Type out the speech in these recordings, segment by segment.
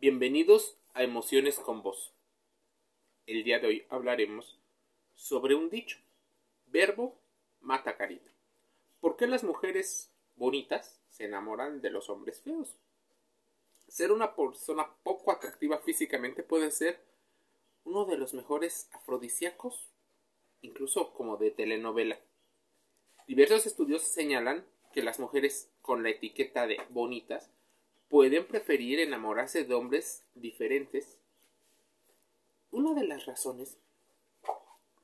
Bienvenidos a Emociones con Vos. El día de hoy hablaremos sobre un dicho. Verbo mata carita. ¿Por qué las mujeres bonitas se enamoran de los hombres feos? Ser una persona poco atractiva físicamente puede ser uno de los mejores afrodisíacos, incluso como de telenovela. Diversos estudios señalan que las mujeres con la etiqueta de bonitas pueden preferir enamorarse de hombres diferentes. Una de las razones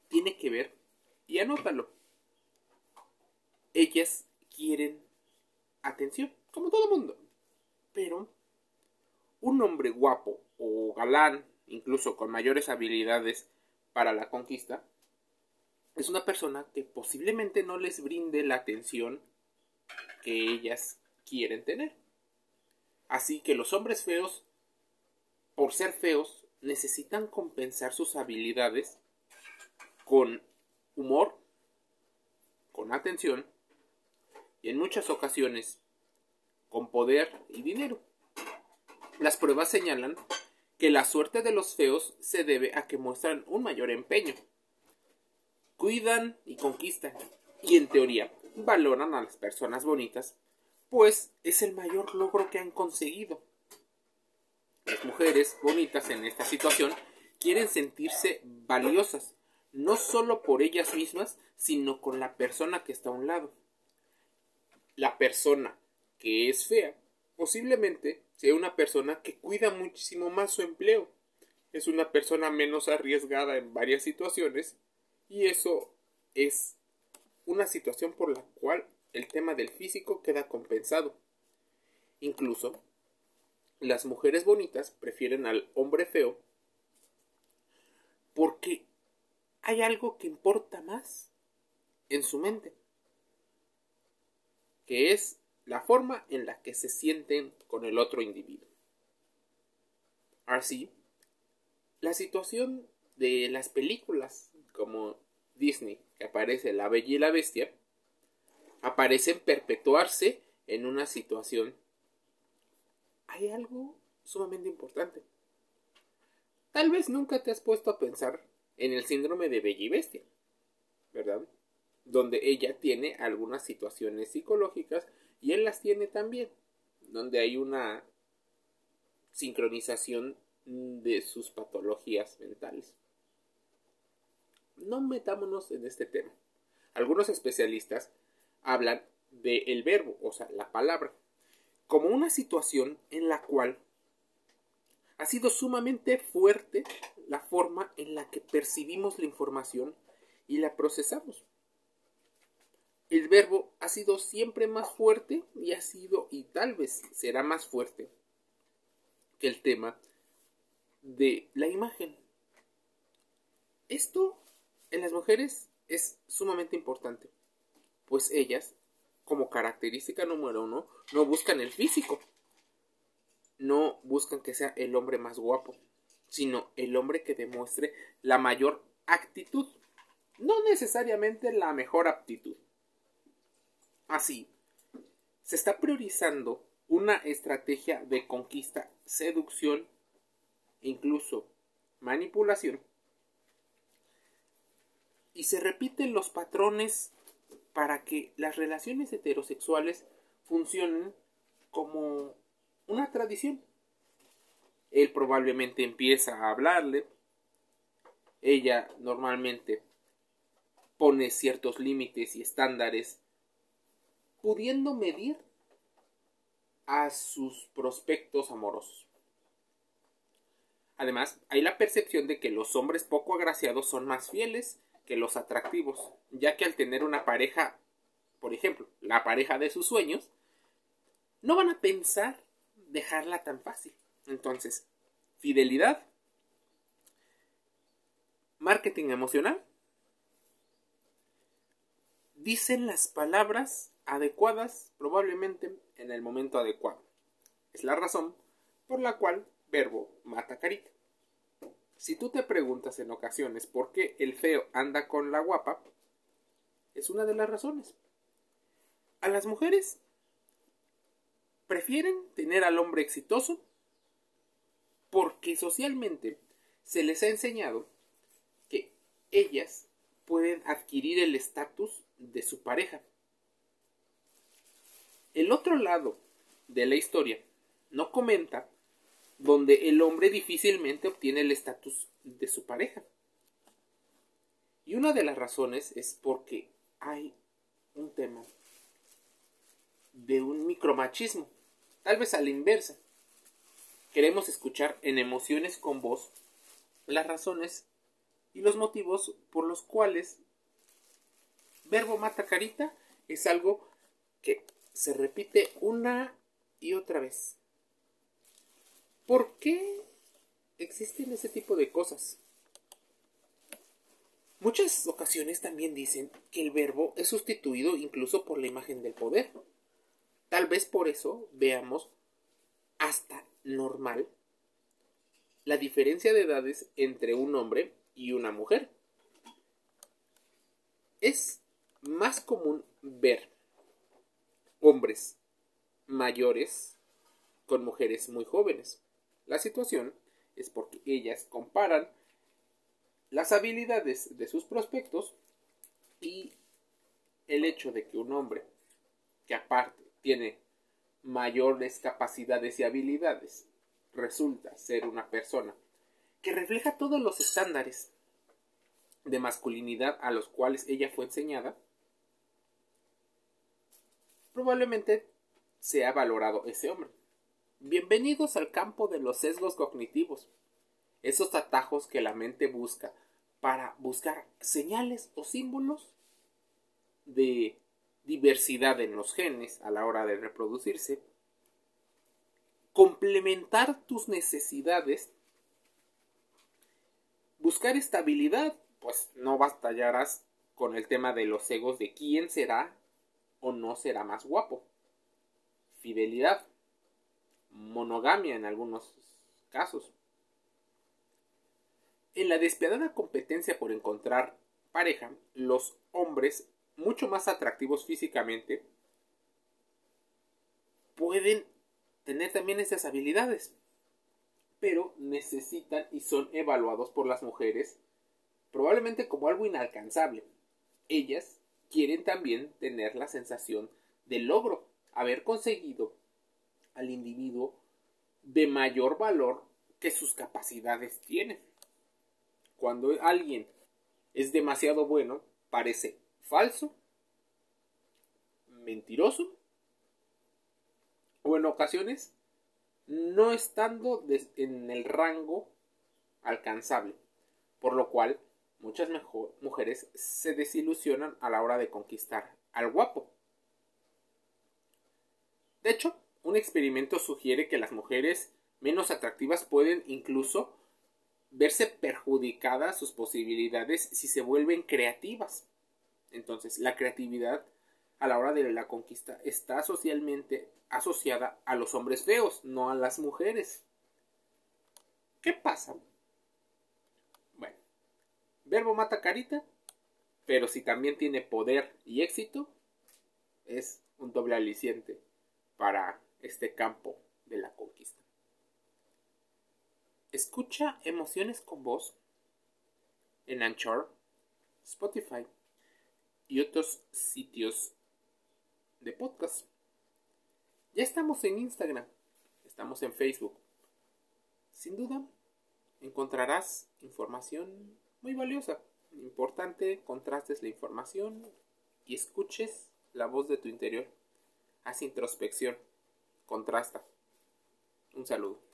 tiene que ver, y anótalo, ellas quieren atención, como todo mundo, pero un hombre guapo o galán, incluso con mayores habilidades para la conquista, es una persona que posiblemente no les brinde la atención que ellas quieren tener. Así que los hombres feos, por ser feos, necesitan compensar sus habilidades con humor, con atención y en muchas ocasiones con poder y dinero. Las pruebas señalan que la suerte de los feos se debe a que muestran un mayor empeño, cuidan y conquistan, y en teoría valoran a las personas bonitas pues es el mayor logro que han conseguido. Las mujeres bonitas en esta situación quieren sentirse valiosas, no solo por ellas mismas, sino con la persona que está a un lado. La persona que es fea posiblemente sea una persona que cuida muchísimo más su empleo. Es una persona menos arriesgada en varias situaciones y eso es una situación por la cual el tema del físico queda compensado. Incluso, las mujeres bonitas prefieren al hombre feo porque hay algo que importa más en su mente, que es la forma en la que se sienten con el otro individuo. Así, la situación de las películas como Disney, que aparece La Bella y la Bestia, aparecen perpetuarse en una situación. Hay algo sumamente importante. Tal vez nunca te has puesto a pensar en el síndrome de Bella y Bestia, ¿verdad? Donde ella tiene algunas situaciones psicológicas y él las tiene también, donde hay una sincronización de sus patologías mentales. No metámonos en este tema. Algunos especialistas hablan del el verbo, o sea, la palabra, como una situación en la cual ha sido sumamente fuerte la forma en la que percibimos la información y la procesamos. El verbo ha sido siempre más fuerte y ha sido y tal vez será más fuerte que el tema de la imagen. Esto en las mujeres es sumamente importante pues ellas, como característica número uno, no buscan el físico, no buscan que sea el hombre más guapo, sino el hombre que demuestre la mayor actitud, no necesariamente la mejor aptitud. Así, se está priorizando una estrategia de conquista, seducción incluso manipulación. Y se repiten los patrones para que las relaciones heterosexuales funcionen como una tradición. Él probablemente empieza a hablarle, ella normalmente pone ciertos límites y estándares, pudiendo medir a sus prospectos amorosos. Además, hay la percepción de que los hombres poco agraciados son más fieles que los atractivos, ya que al tener una pareja, por ejemplo, la pareja de sus sueños, no van a pensar dejarla tan fácil. Entonces, fidelidad, marketing emocional, dicen las palabras adecuadas probablemente en el momento adecuado. Es la razón por la cual verbo mata carita. Si tú te preguntas en ocasiones por qué el feo anda con la guapa, es una de las razones. A las mujeres prefieren tener al hombre exitoso porque socialmente se les ha enseñado que ellas pueden adquirir el estatus de su pareja. El otro lado de la historia no comenta donde el hombre difícilmente obtiene el estatus de su pareja. Y una de las razones es porque hay un tema de un micromachismo, tal vez a la inversa. Queremos escuchar en emociones con voz las razones y los motivos por los cuales verbo mata carita es algo que se repite una y otra vez. ¿Por qué existen ese tipo de cosas? Muchas ocasiones también dicen que el verbo es sustituido incluso por la imagen del poder. Tal vez por eso veamos hasta normal la diferencia de edades entre un hombre y una mujer. Es más común ver hombres mayores con mujeres muy jóvenes. La situación es porque ellas comparan las habilidades de sus prospectos y el hecho de que un hombre que aparte tiene mayores capacidades y habilidades resulta ser una persona que refleja todos los estándares de masculinidad a los cuales ella fue enseñada, probablemente sea valorado ese hombre. Bienvenidos al campo de los sesgos cognitivos, esos atajos que la mente busca para buscar señales o símbolos de diversidad en los genes a la hora de reproducirse, complementar tus necesidades, buscar estabilidad, pues no batallarás con el tema de los egos de quién será o no será más guapo. Fidelidad, monogamia en algunos casos. En la despiadada competencia por encontrar pareja, los hombres mucho más atractivos físicamente pueden tener también esas habilidades, pero necesitan y son evaluados por las mujeres probablemente como algo inalcanzable. Ellas quieren también tener la sensación de logro, haber conseguido al individuo de mayor valor que sus capacidades tienen. Cuando alguien es demasiado bueno, parece falso, mentiroso o en ocasiones no estando en el rango alcanzable, por lo cual muchas mujeres se desilusionan a la hora de conquistar al guapo. De hecho, un experimento sugiere que las mujeres menos atractivas pueden incluso verse perjudicadas sus posibilidades si se vuelven creativas. Entonces, la creatividad a la hora de la conquista está socialmente asociada a los hombres feos, no a las mujeres. ¿Qué pasa? Bueno, verbo mata carita, pero si también tiene poder y éxito, es un doble aliciente para este campo de la conquista. Escucha emociones con voz en Anchor, Spotify y otros sitios de podcast. Ya estamos en Instagram, estamos en Facebook. Sin duda, encontrarás información muy valiosa. Importante, contrastes la información y escuches la voz de tu interior. Haz introspección, contrasta. Un saludo.